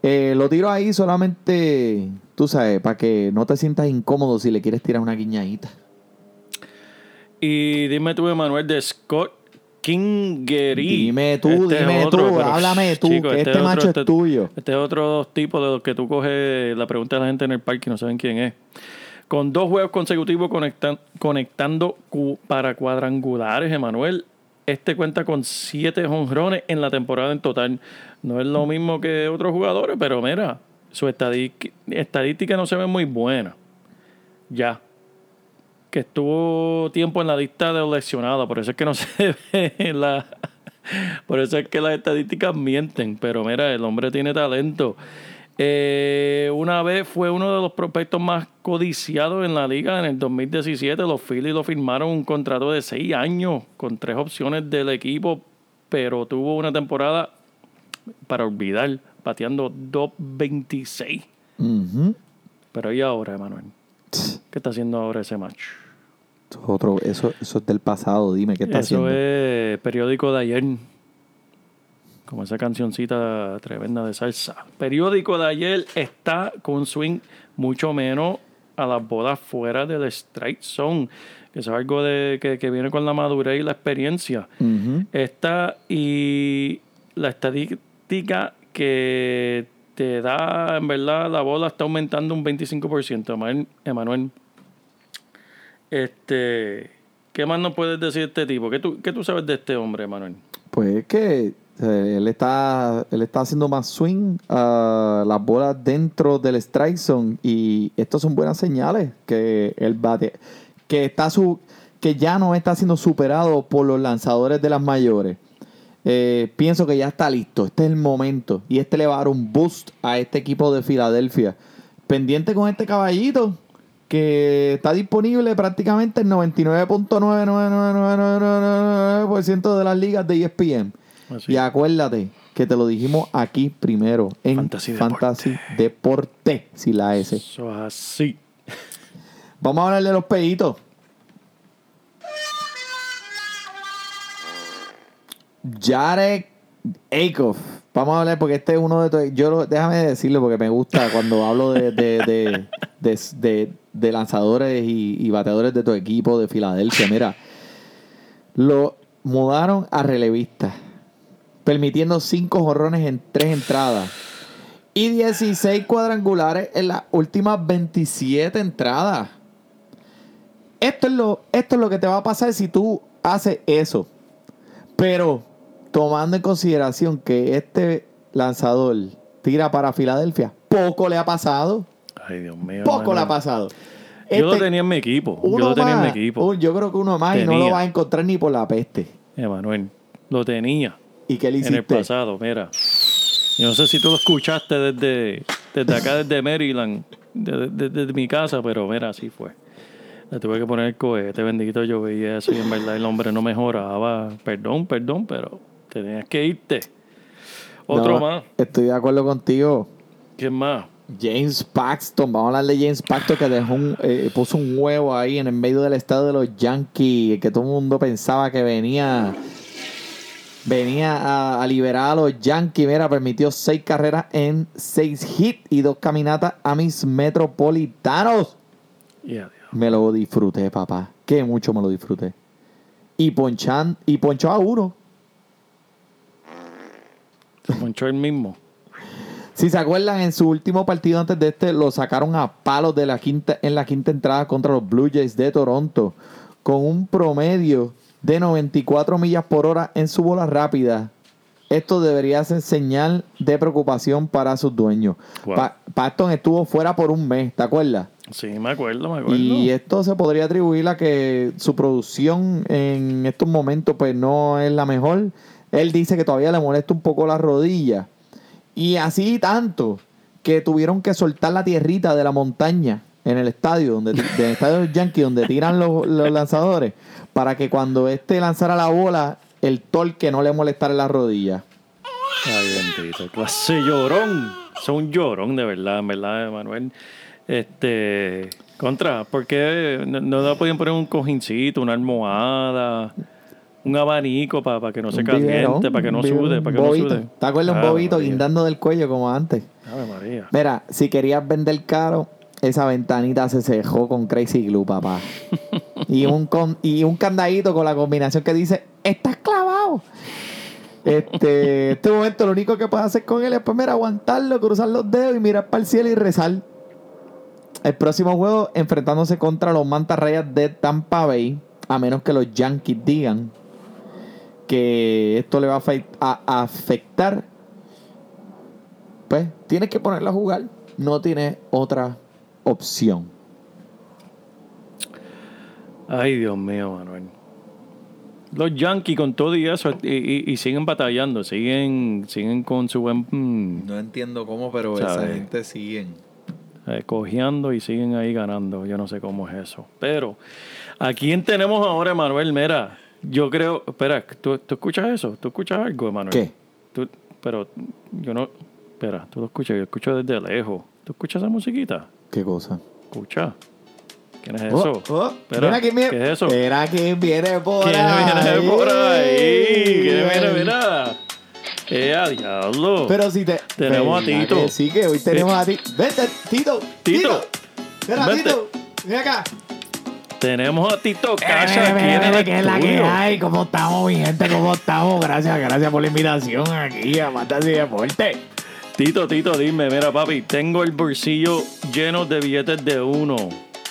Eh, lo tiro ahí solamente, tú sabes, para que no te sientas incómodo si le quieres tirar una guiñadita. Y dime tú, Emanuel, de Scott Kingery. Dime tú, Este es dime otro, tú, pero, háblame tú, chico, que este, es macho otro- es tuyo. Este es otro tipo de los que tú coges la pregunta de la gente en el parque y no saben quién es. Con dos juegos consecutivos conectan- conectando para cuadrangulares, Emanuel. Este cuenta con siete jonrones en la temporada en total. No es lo mismo que otros jugadores, pero mira, su estadí- estadística no se ve muy buena. Ya. Que estuvo tiempo en la lista de los lesionados, por eso es que no (laughs) se ve en la. Por eso es que las estadísticas mienten, pero mira, el hombre tiene talento. Eh, una vez fue uno de los prospectos más codiciados en la liga en el 2017. Los Phillies lo firmaron un contrato de seis años con tres opciones del equipo, pero tuvo una temporada para olvidar, bateando 2.26. Ujú. Pero ¿y ahora, Emanuel? ¿Qué está haciendo ahora ese macho? Otro, eso, eso es del pasado, dime, ¿qué está Eso haciendo? es periódico de ayer. Como esa cancioncita tremenda de salsa. Periódico de ayer está con un swing mucho menos a las bolas fuera del strike zone. Que eso es algo de, que, que viene con la madurez y la experiencia. Ujú. Esta y la estadística que te da, en verdad, la bola está aumentando un 25%. Emanuel- este, ¿qué más nos puedes decir de este tipo? ¿Qué tú, qué tú sabes de este hombre, Emanuel? Pues es que él está, él está haciendo más swing a las bolas dentro del strike zone y estos son buenas señales que el bate, que está su, que ya no está siendo superado por los lanzadores de las mayores. Eh, pienso que ya está listo, este es el momento y este le va a dar un boost a este equipo de Filadelfia. Pendiente con este caballito que está disponible prácticamente en 99.99999% de las ligas de E ESPN. Así. Y acuérdate que te lo dijimos aquí primero en Fantasy Fantasy, Deporte, si la S. Eso es así. Vamos a hablar de los peitos. Jarek Akoff. Vamos a hablar porque este es uno de tu- yo lo- déjame decirlo porque me gusta cuando hablo de, de, de, de- lanzadores y, y bateadores de tu equipo de Filadelfia. Mira, lo mudaron a relevista, permitiendo cinco jorrones en tres entradas y 16 cuadrangulares en las últimas 27 entradas. Esto es lo, esto es lo que te va a pasar si tú haces eso. Pero tomando en consideración que este lanzador tira para Filadelfia, poco le ha pasado. Ay, Dios mío. Poco le ha pasado. Yo lo Este- tenía en mi equipo. Yo lo tenía en mi equipo. yo creo que uno más y no lo vas a encontrar ni por la peste. Emanuel, lo tenía ¿Y qué le en el hiciste? pasado, mira. Yo no sé si tú lo escuchaste desde, desde acá, desde Maryland, desde, desde- desde mi casa, pero mira, así fue. Le tuve que poner el cohete, bendito yo veía eso y en verdad el hombre no mejoraba. Perdón, perdón, pero tenías que irte. Otro No, más. Estoy de acuerdo contigo. ¿Quién más? James Paxton, vamos a hablar de James Paxton que dejó un, eh, puso un huevo ahí en el medio del estado de los Yankees, que todo el mundo pensaba que venía venía a, a liberar a los Yankees. Mira, permitió seis carreras en seis hits y dos caminatas a mis metropolitanos. Me lo disfruté, papá. Que mucho me lo disfruté. Y ponchan, y ponchó a uno. Se ponchó el mismo. Si se acuerdan, en su último partido antes de este, lo sacaron a palos de la quinta, en la quinta entrada contra los Blue Jays de Toronto, con un promedio de 94 millas por hora en su bola rápida. Esto debería ser señal de preocupación para sus dueños. Wow. Pa- Paxton estuvo fuera por un mes, ¿te acuerdas? Sí, me acuerdo, me acuerdo. Y esto se podría atribuir a que su producción en estos momentos pues no es la mejor. Él dice que todavía le molesta un poco la rodilla. Y así tanto que tuvieron que soltar la tierrita de la montaña en el estadio, donde del (laughs) estadio de los Yankees, donde tiran los, los lanzadores, para que cuando este lanzara la bola, el torque no le molestara la rodilla. Ay, bendito. Clase llorón. Son un llorón, de verdad, en verdad, Manuel. Este. Contra, ¿por qué no, no le podían poner un cojincito, una almohada, un abanico para que no se caliente, para que no biberón, sude, para que no sude? ¿Te acuerdas un bobito guindando del cuello como antes? Ave María. Mira, si querías vender caro, esa ventanita se cejó con Crazy Glue, papá. (laughs) y, un con, y un candadito con la combinación que dice, estás clavado. Este, (laughs) este momento lo único que puedes hacer con él es, pues mira, aguantarlo, cruzar los dedos y mirar para el cielo y rezar. El próximo juego enfrentándose contra los Mantas Rayas de Tampa Bay, a menos que los Yankees digan que esto le va a afect- a- a afectar pues tienes que ponerla a jugar. No tienes otra opción. Ay, Dios mío, Manuel. Los Yankees con todo y eso y, y- y siguen batallando, siguen, siguen con su buen mm, No entiendo cómo, pero esa gente sigue. eh, cojeando y siguen ahí ganando. Yo no sé cómo es eso. Pero, ¿a quién tenemos ahora, Manuel? Mira, yo creo. Espera, ¿tú, tú escuchas eso? ¿Tú escuchas algo, Manuel? ¿Qué? Tú- pero yo no. Espera, tú lo escuchas, yo escucho desde lejos. ¿Tú escuchas esa musiquita? ¿Qué cosa? Escucha. ¿Quién es eso? Oh, oh, Espera, mira quién viene. ¿Qué es eso? Mira quién viene por ¿Quién ahí. viene por ahí? ¿Quién viene? Mira. ¡Eh, a diablo! Pero si te. Tenemos a ¿Verdad Tito. que Sí, que hoy tenemos a ti. Vente, Tito. Tito. Mira, Vente. Tito. Ven acá. Tenemos a Tito Cacha Mire, aquí en el mire, ¿Qué es la que hay? ¿Cómo estamos, mi gente? ¿Cómo estamos? Gracias, gracias por la invitación aquí a Fantasy Deporte. Tito, Tito, dime, mira, papi, tengo el bolsillo lleno de billetes de uno.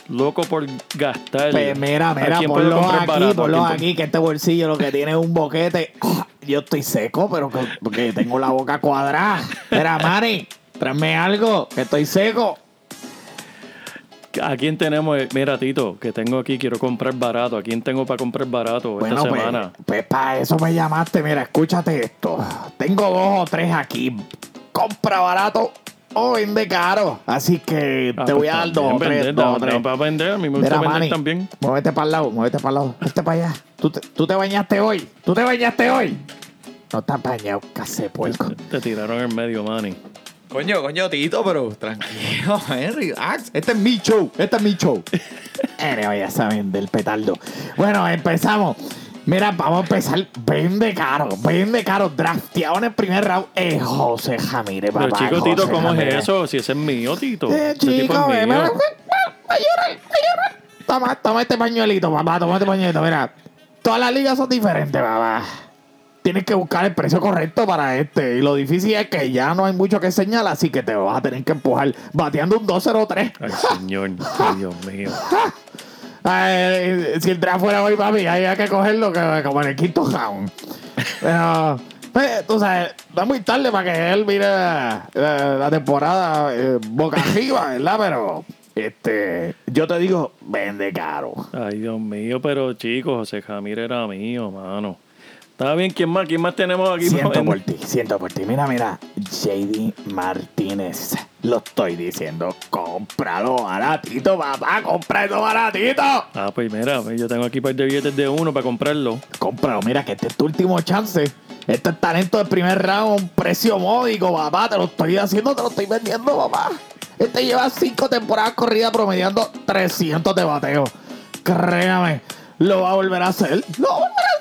Loco por gastar. Pues mira, ¿A mira, ponlo aquí, ponlo aquí, que este bolsillo lo que tiene es un boquete. (coughs) Yo estoy seco, pero que- porque tengo la boca cuadrada. Mira, Manny, tráeme algo, que estoy seco. ¿A quién tenemos? Mira, Tito, que tengo aquí, quiero comprar barato. ¿A quién tengo para comprar barato Bueno, esta pues, semana? pues para eso me llamaste. Mira, escúchate esto. Tengo dos o tres aquí. Compra barato o vende caro. Así que Ah, te voy pues a dar dos o tres. dos tres. para vender, a mí me gusta Mira, vender Manny, también. muévete para el lado, muévete para el lado. Vete para allá. ¿Tú te, tú te bañaste hoy. ¿Tú te bañaste hoy? No estás bañado, casi puerco. Te tiraron en medio, Manny. Coño, coño, Tito, pero tranquilo, Henry, (laughs) relax. Este es mi show, este es mi show. Anyway, ya saben del petardo. Bueno, empezamos. Mira, vamos a empezar. Vende caro, vende caro. Drafteado en el primer round es José Jamírez, Pero papá. chico, Tito, ¿cómo es eso? Si ese es mío, Tito. Eh, Ese tipo chico, es mío. Toma, toma este pañuelito, papá, toma este pañuelito. Mira, todas las ligas son diferentes, papá. Tienes que buscar el precio correcto para este. Y lo difícil es que ya no hay mucho que señalar, así que te vas a tener que empujar bateando un 2-0-3. Ay, señor. Ay, Dios mío. (laughs) Ay, si el draft fuera hoy, papi, hay que cogerlo que- como en el quinto round. Pero, pues, tú sabes, va muy tarde para que él mire la, la- la temporada eh, boca arriba, ¿verdad? Pero, este, yo te digo, vende caro. Ay, Dios mío, pero chicos, José Jamírez era mío, mano. Está bien, ¿quién más? ¿Quién más tenemos aquí? Siento por ti, siento por ti. Mira, mira, JD Martínez. Lo estoy diciendo, cómpralo baratito, papá, cómpralo baratito. Ah, pues mira, yo tengo aquí un par de billetes de uno para comprarlo. Cómpralo, mira que este es tu último chance. Este es talento del primer round, un precio módico, papá. Te lo estoy haciendo, te lo estoy vendiendo, papá. Este lleva cinco temporadas corridas promediando 300 de bateo. Créame, lo va a volver a hacer. Lo va a volver a hacer.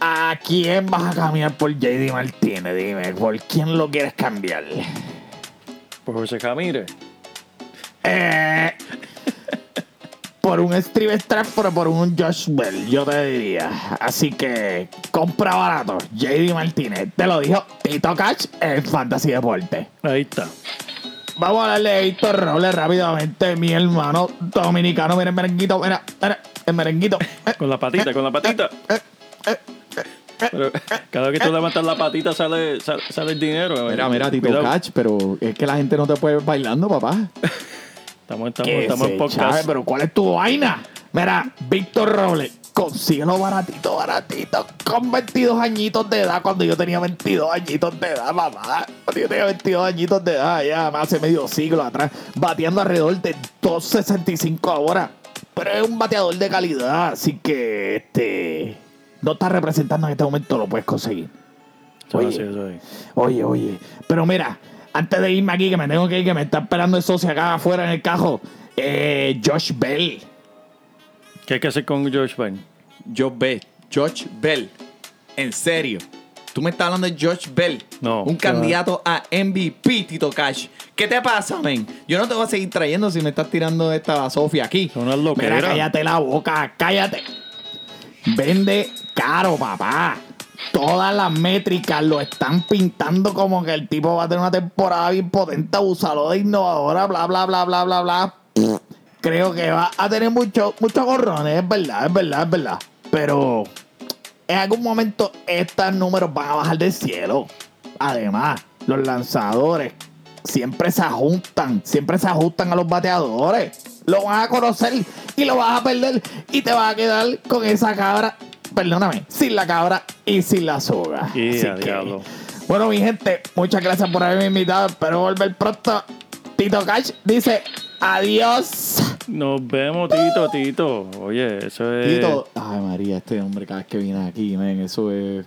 ¿A quién vas a cambiar por JD Martínez? Dime, ¿por quién lo quieres cambiar? Por José Jamírez. Eh, por un Steve Stratford o por un Josh Bell, yo te diría. Así que compra barato. JD Martínez. Te lo dijo Tito Cash en Fantasy Deporte. Ahí está. Vamos a darle a Héctor Robles rápidamente. Mi hermano dominicano. Mira el merenguito. Mira, mira, el merenguito. Eh, Con la patita, con la patita. Pero cada vez que tú levantas la patita sale, sale, sale el dinero. Mira, mira, Tito Cuidado. Cash, pero es que la gente no te puede ver bailando, papá. Estamos, estamos, Que estamos se en chave, podcast. pero ¿cuál es tu vaina? Mira, Víctor Robles, consíguelo baratito, baratito, con 22 añitos de edad, cuando yo tenía 22 añitos de edad, mamá. Cuando yo tenía 22 añitos de edad, ya más hace medio siglo atrás, bateando alrededor de 2.65 ahora. Pero es un bateador de calidad, así que este no está representando en este momento, lo puedes conseguir. Eso Oye. así, eso así. Oye, oye. Pero mira, antes de irme aquí, que me tengo que ir, que me está esperando el socio acá afuera en el cajo, eh, Josh Bell. ¿Qué hay que hacer con George Bell? Josh Bell. George Bell. En serio. Tú me estás hablando de George Bell. No. Un candidato a MVP, Tito Cash. ¿Qué te pasa, men? Yo no te voy a seguir trayendo si me estás tirando esta Sofía aquí. Son unas Mira, loqueras. cállate la boca, cállate. Vende caro, papá. Todas las métricas lo están pintando como que el tipo va a tener una temporada bien potente, abusador de innovadora, bla, bla, bla, bla, bla, bla. Creo que va a tener muchos muchos gorrones, es verdad, es verdad, es verdad. Pero en algún momento estos números van a bajar del cielo. Además, los lanzadores siempre se ajustan, siempre se ajustan a los bateadores. Lo van a conocer y lo vas a perder y te vas a quedar con esa cabra, perdóname, sin la cabra y sin la soga. Y Así que, bueno, mi gente, muchas gracias por haberme invitado. Espero volver pronto. Tito Cash dice adiós. Nos vemos, Tito, Tito. Oye, eso es. Tito, ay María, este hombre cada vez que viene aquí, men, eso es.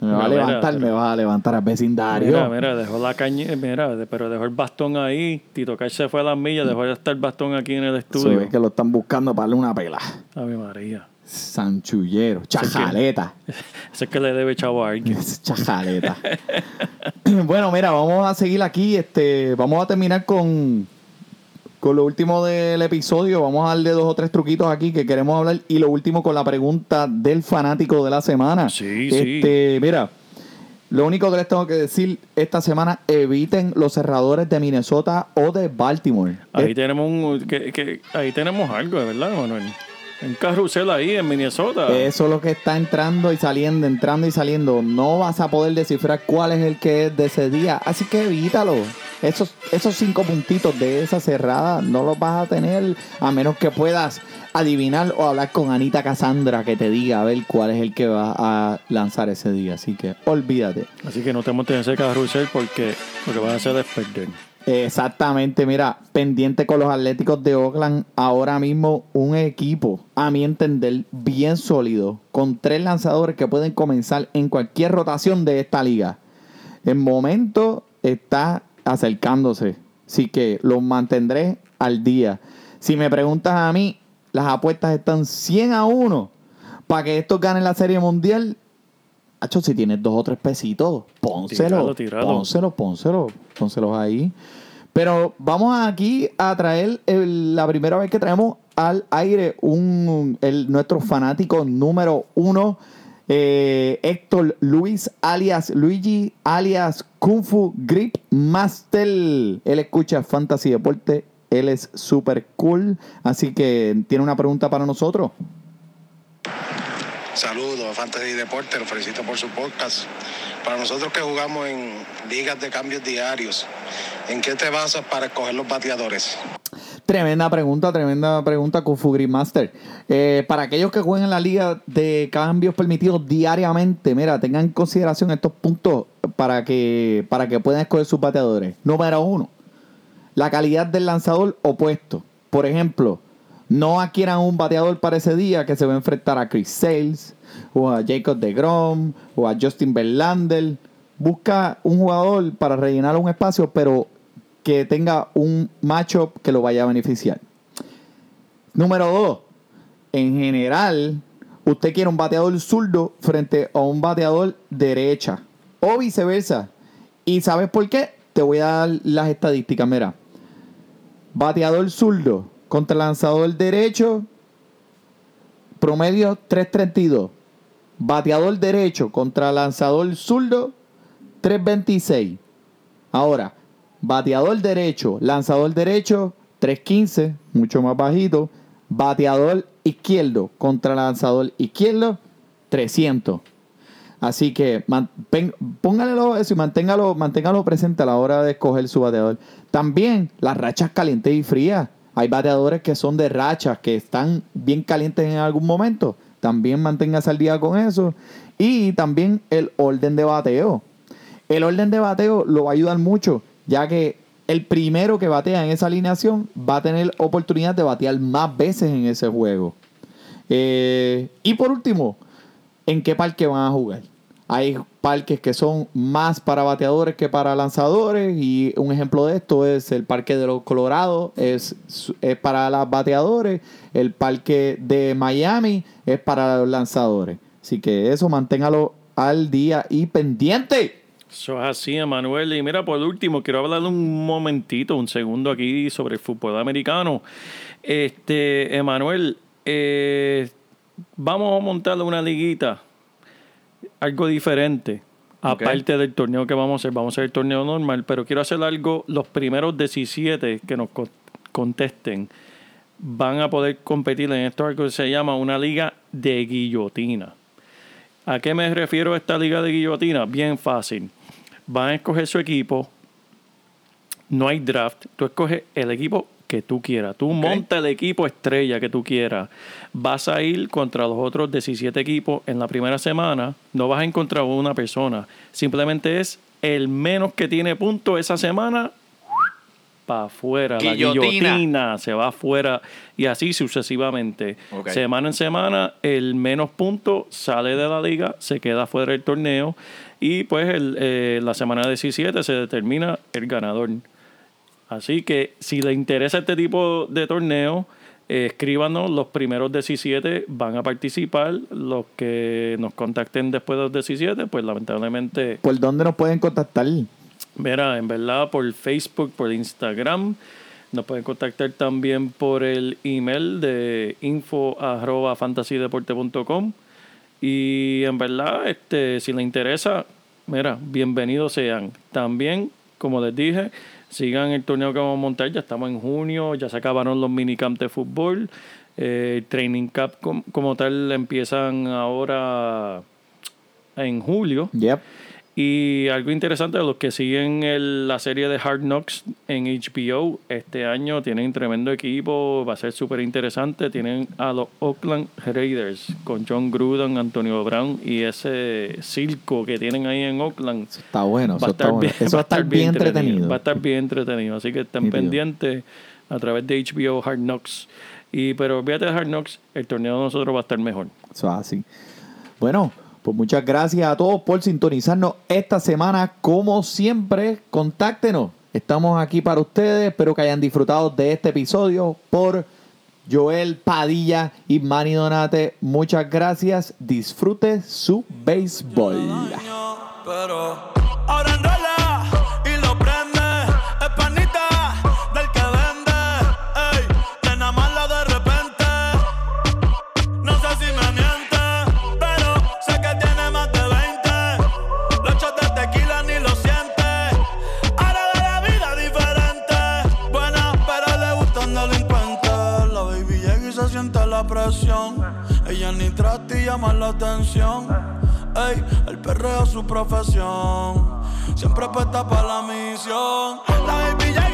Me va a levantar, mira, me va a levantar al vecindario. Mira, mira, dejó la caña, mira, pero dejó el bastón ahí. Tito Cash se fue a las millas, dejó ya estar el bastón aquí en el estudio. es que lo están buscando para darle una pela. Ave María. Sanchullero, chajaleta. (laughs) Ese es que le debe chavo a alguien. (laughs) Chajaleta. (clears throat) bueno, mira, vamos a seguir aquí. Este, vamos a terminar con, con lo último del episodio. Vamos a darle dos o tres truquitos aquí que queremos hablar. Y lo último con la pregunta del fanático de la semana. Sí, sí. este, Mira, Lo único que les tengo que decir esta semana, eviten los cerradores de Minnesota o de Baltimore. Ahí tenemos un, que, que- ahí tenemos algo, de verdad, Manuel. Un carrusel ahí en Minnesota. Eso es lo que está entrando y saliendo, entrando y saliendo. No vas a poder descifrar cuál es el que es de ese día. Así que evítalo. Esos, esos cinco puntitos de esa cerrada no los vas a tener a menos que puedas adivinar o hablar con Anita Cassandra que te diga a ver cuál es el que va a lanzar ese día. Así que olvídate. Así que no te montes en ese carrusel porque lo que vas a hacer es perder. Exactamente, mira, pendiente con los Atléticos de Oakland, ahora mismo un equipo, a mi entender, bien sólido, con tres lanzadores que pueden comenzar en cualquier rotación de esta liga. El momento está acercándose, así que los mantendré al día. Si me preguntas a mí, las apuestas están 100 a 1 para que estos ganen la Serie Mundial. Hacho, si tienes dos o tres pesitos, pónselo, Tíralo, tíralo. pónselo, pónselo, pónselos ahí. Pero vamos aquí a traer el- la primera vez que traemos al aire un, el, nuestro fanático número uno, eh, Héctor Luis, alias Luigi, alias Kung Fu Grip Master. Él escucha Fantasy Deporte, él es super cool, así que tiene una pregunta para nosotros. Saludos, Fantasy Deporte, lo felicito por su podcast. Para nosotros que jugamos en ligas de cambios diarios, ¿en qué te basas para escoger los bateadores? Tremenda pregunta, tremenda pregunta, Kung Fu Grip Master. Eh, para aquellos que jueguen en la liga de cambios permitidos diariamente, mira, tengan en consideración estos puntos para que, para que puedan escoger sus bateadores. Número uno, la calidad del lanzador opuesto. Por ejemplo, no adquieran un bateador para ese día que se va a enfrentar a Chris Sales, o a Jacob DeGrom, o a Justin Verlander. Busca un jugador para rellenar un espacio, pero que tenga un matchup que lo vaya a beneficiar. Número dos, en general, usted quiere un bateador zurdo frente a un bateador derecha, o viceversa. ¿Y sabes por qué? Te voy a dar las estadísticas. Mira, bateador zurdo contra lanzador derecho, promedio 332. Bateador derecho contra lanzador zurdo, 326. Ahora, bateador derecho, lanzador derecho, 315, mucho más bajito. Bateador izquierdo contra lanzador izquierdo, 300. Así que pónganlo eso y manténgalo, manténgalo presente a la hora de escoger su bateador. También las rachas calientes y frías. Hay bateadores que son de rachas, que están bien calientes en algún momento. También manténgase al día con eso. Y también el orden de bateo. El orden de bateo lo va a ayudar mucho, ya que el primero que batea en esa alineación va a tener oportunidad de batear más veces en ese juego. Eh, y por último, ¿en qué parque van a jugar? Hay parques que son más para bateadores que para lanzadores y un ejemplo de esto es el parque de los Colorados, es, es para los bateadores, el parque de Miami es para los lanzadores. Así que eso manténgalo al día y pendiente. Eso es así, Emanuel. Y mira, por último, quiero hablar un momentito, un segundo aquí sobre el fútbol americano. Este, Emanuel, eh, vamos a montar una liguita, algo diferente. Aparte del torneo que vamos a hacer, vamos a hacer el torneo normal, pero quiero hacer algo, los primeros 17 que nos co- contesten van a poder competir en esto, que se llama una liga de guillotina. ¿A qué me refiero a esta liga de guillotina? Bien fácil. Van a escoger su equipo. No hay draft. Tú escoges el equipo que tú quieras. Tú monta el equipo estrella que tú quieras. Vas a ir contra los otros 17 equipos en la primera semana. No vas a encontrar una persona. Simplemente es el menos que tiene puntos esa semana para afuera. La Guillotina. se va afuera y así sucesivamente. Semana en semana, el menos puntos sale de la liga, se queda fuera del torneo y pues el, eh, la semana 17 se determina el ganador. Así que si le interesa este tipo de torneo, eh, escríbanos, los primeros 17 van a participar, los que nos contacten después de los 17, pues lamentablemente ¿Por dónde nos pueden contactar? Mira, en verdad por Facebook, por Instagram. Nos pueden contactar también por el email de info arroba. Y en verdad, este, si le interesa, mira, bienvenidos sean. También, como les dije, sigan el torneo que vamos a montar. Ya estamos en junio, ya se acabaron los minicamps de fútbol. Eh, el training camp com- como tal empiezan ahora en julio. Y algo interesante, los que siguen el- la serie de Hard Knocks en HBO, este año tienen tremendo equipo, va a ser súper interesante. Tienen a los Oakland Raiders con John Gruden, Antonio Brown y ese circo que tienen ahí en Oakland. Está bueno, eso Va a estar bueno. bien, Eso va a estar bien entretenido. Va a estar bien entretenido. Así que estén pendientes a través de HBO Hard Knocks. Y, pero olvídate de Hard Knocks, el torneo de nosotros va a estar mejor. Eso es así. Bueno, pues muchas gracias a todos por sintonizarnos esta semana. Como siempre, contáctenos. Estamos aquí para ustedes. Espero que hayan disfrutado de este episodio por Joel Padilla y Manny Donate. Muchas gracias. Disfrute su béisbol. Ella ni trata y llama la atención. Ey, el perreo es su profesión. Siempre puesta para la misión. La baby